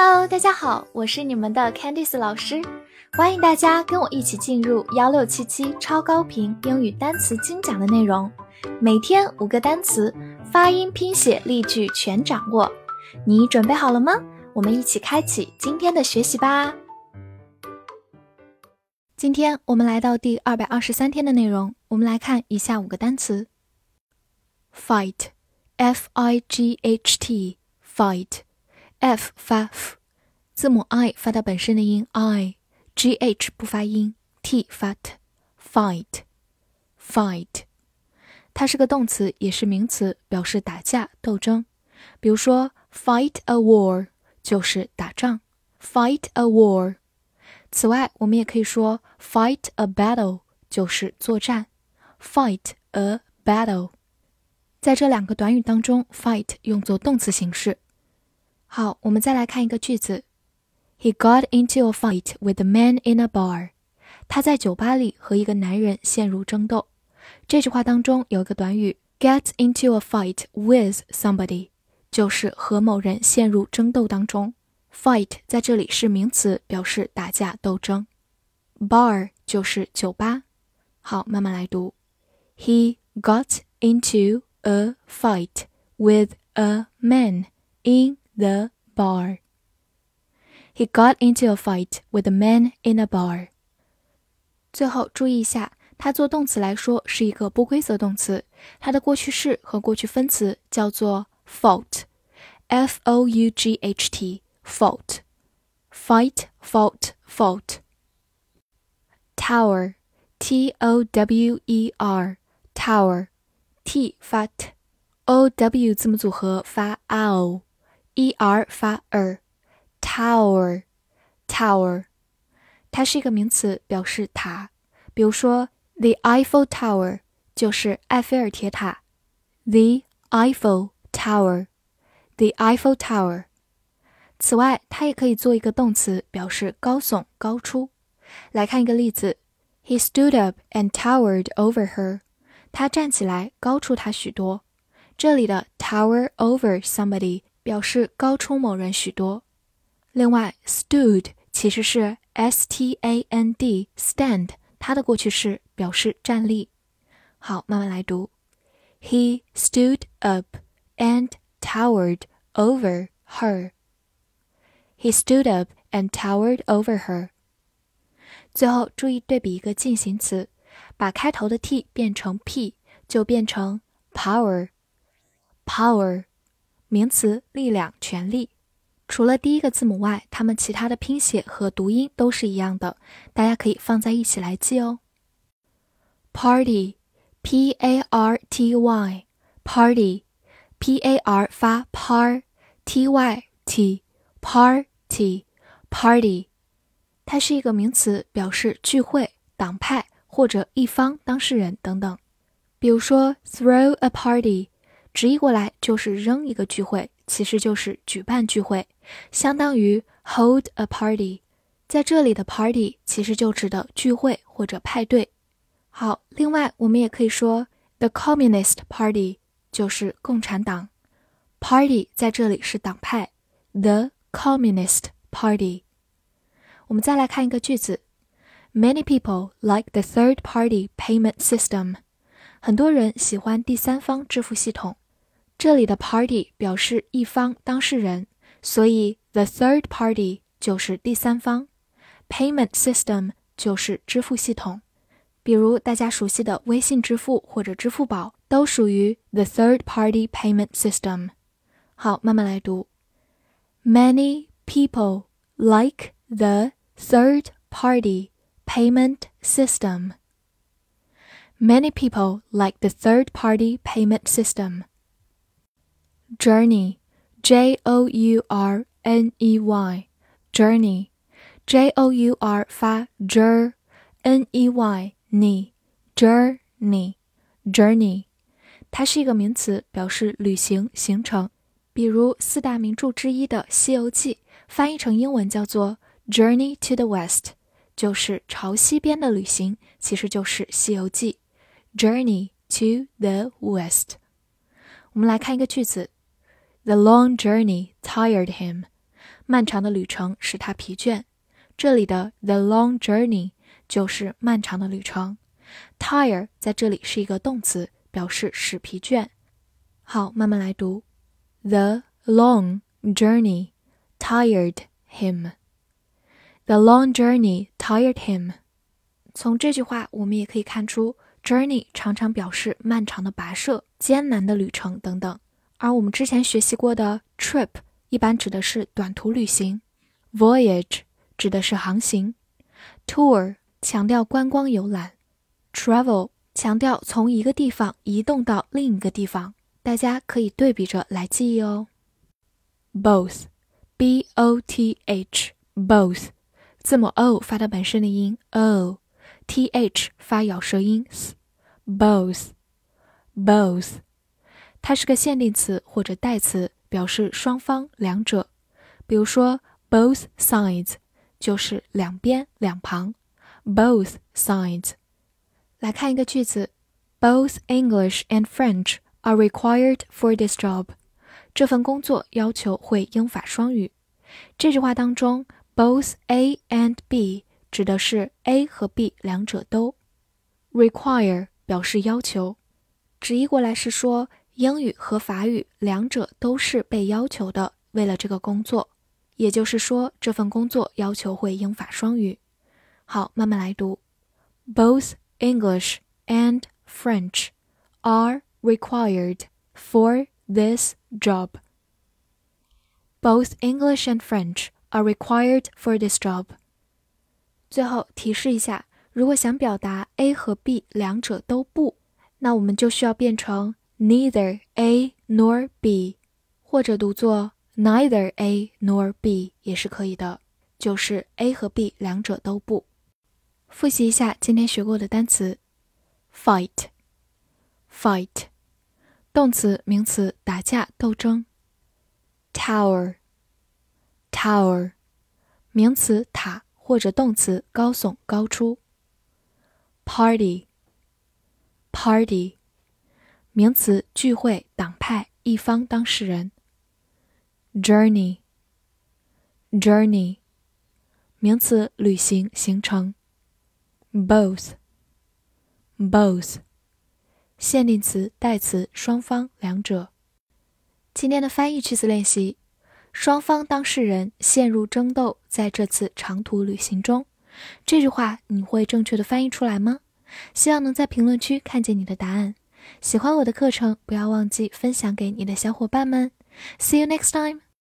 Hello，大家好，我是你们的 Candice 老师，欢迎大家跟我一起进入幺六七七超高频英语单词精讲的内容，每天五个单词，发音、拼写、例句全掌握，你准备好了吗？我们一起开启今天的学习吧。今天我们来到第二百二十三天的内容，我们来看以下五个单词：fight，f i g h t，fight。f 发 f，字母 i 发它本身的音 i，g h 不发音，t 发 t，fight，fight，它是个动词，也是名词，表示打架斗争。比如说，fight a war 就是打仗，fight a war。此外，我们也可以说 fight a battle 就是作战，fight a battle。在这两个短语当中，fight 用作动词形式。 好，我们再来看一个句子。He got into a fight with a man in a bar。他在酒吧里和一个男人陷入争斗。这句话当中有一个短语 get into a fight with somebody，就是和某人陷入争斗当中。fight 在这里是名词，表示打架斗争。bar 就是酒吧。好，慢慢来读。He got into a fight with a man in the bar. He got into a fight with a man in a bar. 最后注意一下，它做动词来说是一个不规则动词，它的过去式和过去分词叫做 fought，f o u g h t，fought，fight fought fought。tower，t o w e r，tower，t 发 t，o w 字母组合发 ow。 e r 发 er，tower，tower，它是一个名词，表示塔。比如说，the Eiffel Tower 就是埃菲尔铁塔，the Eiffel Tower，the Eiffel Tower。此外，它也可以做一个动词，表示高耸、高出。来看一个例子，He stood up and towered over her。他站起来，高出她许多。这里的 tower over somebody。 表示高出某人许多。另外，stood 其实是 s t a n d stand，它的过去式表示站立。好，慢慢来读。He stood up and towered over her. He stood up and towered over her. 最后注意对比一个进行词，把开头的 t 变成 p，就变成 power。power 名词力量、权力，除了第一个字母外，它们其他的拼写和读音都是一样的，大家可以放在一起来记哦。Party，p a r t y，party，p a r 发 par，t y t，party，party，它是一个名词，表示聚会、党派或者一方当事人等等。比如说，throw a party。直译过来就是扔一个聚会，其实就是举办聚会，相当于 hold a party。在这里的 party 其实就指的聚会或者派对。好，另外我们也可以说 the Communist Party 就是共产党，party 在这里是党派，the Communist Party。我们再来看一个句子，Many people like the third-party payment system。很多人喜欢第三方支付系统。这里的 party 表示一方当事人，所以 the third party 就是第三方，payment system 就是支付系统。比如大家熟悉的微信支付或者支付宝都属于 the third party payment system。好，慢慢来读。Many people like the third party payment system. Many people like the third party payment system. Journey, J O U R N E Y, journey, J O U R 发 j N E Y 你 journey, journey，它是一个名词，表示旅行、行程。比如四大名着之一的《西游记》，翻译成英文叫做《Journey to the West》，就是朝西边的旅行，其实就是《西游记》。 Journey to the West。我们来看一个句子。The long journey tired him. 漫长的旅程使他疲倦。这里的 the long journey 就是漫长的旅程。tire 在这里是一个动词，表示使疲倦。好，慢慢来读。The long journey tired him. The long journey tired him. 从这句话，我们也可以看出 ，journey 常常表示漫长的跋涉、艰难的旅程等等。而我们之前学习过的 trip 一般指的是短途旅行，voyage 指的是航行，tour 强调观光游览，travel 强调从一个地方移动到另一个地方。大家可以对比着来记忆哦。both，b o t h，both，字母 o 发的本身的音 o，t h 发咬舌音 s Both, both，它是个限定词或者代词，表示双方、两者。比如说，both sides 就是两边、两旁。both sides。来看一个句子：Both English and French。are required for this job。这份工作要求会英法双语。这句话当中，both A and B 指的是 A 和 B 两者都。require 表示要求，直译过来是说英语和法语两者都是被要求的，为了这个工作。也就是说，这份工作要求会英法双语。好，慢慢来读。Both English and French are required for this job. Both English and French are required for this job. 最后提示一下，如果想表达 A 和 B 两者都不，那我们就需要变成 neither A nor B，或者读作 neither A nor B 也是可以的，就是 A 和 B 两者都不。复习一下今天学过的单词：fight。fight，动词、名词，打架、斗争。tower，tower，名词，塔或者动词，高耸、高出。party，party，名词，聚会、党派、一方当事人。journey，journey，名词，旅行、行程。both，both。限定词、代词，双方、两者。今天的翻译句子练习：双方当事人陷入争斗，在这次长途旅行中。这句话你会正确的翻译出来吗？希望能在评论区看见你的答案。喜欢我的课程，不要忘记分享给你的小伙伴们。See you next time.